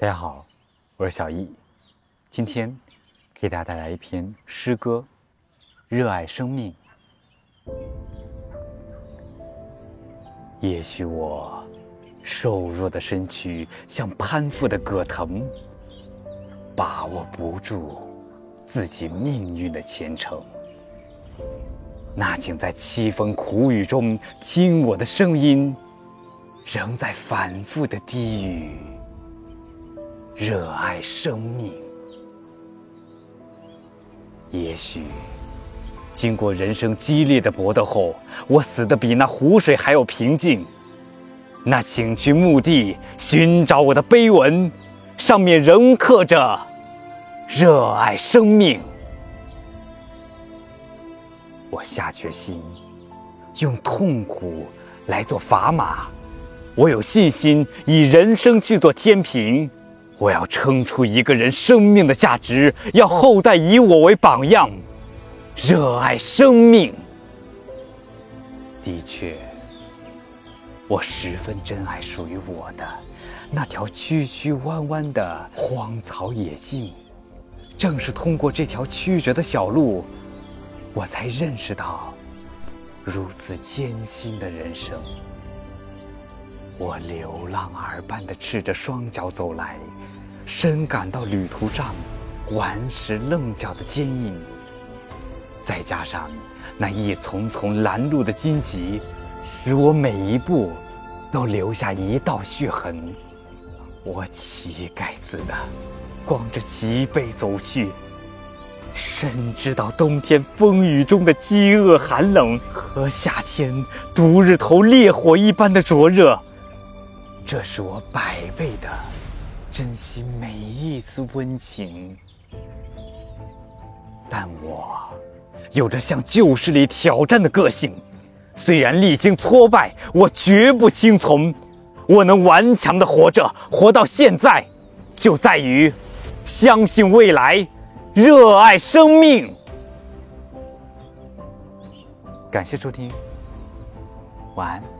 大家好，我是小易，今天给大家带来一篇诗歌《热爱生命》。也许我瘦弱的身躯像攀附的葛藤，把握不住自己命运的前程。那请在凄风苦雨中听我的声音，仍在反复的低语。热爱生命。也许，经过人生激烈的搏斗后，我死的比那湖水还要平静。那请去墓地寻找我的碑文，上面仍刻着“热爱生命”。我下决心，用痛苦来做砝码。我有信心，以人生去做天平。我要撑出一个人生命的价值，要后代以我为榜样。热爱生命。的确，我十分珍爱属于我的那条曲曲弯弯的荒草野径。正是通过这条曲折的小路。我才认识到，如此艰辛的人生。我流浪儿般的赤着双脚走来，深感到旅途上顽石棱角的坚硬。再加上那一丛丛拦路的荆棘，使我每一步都留下一道血痕。我乞丐似的，光着脊背走去。深知道冬天风雨中的饥饿寒冷和夏天毒日头烈火一般的灼热，这是我百倍的珍惜每一次温情。但我有着向旧势力挑战的个性，虽然历经挫败，我绝不轻从。我能顽强的活着，活到现在，就在于相信未来。热爱生命，感谢收听，晚安。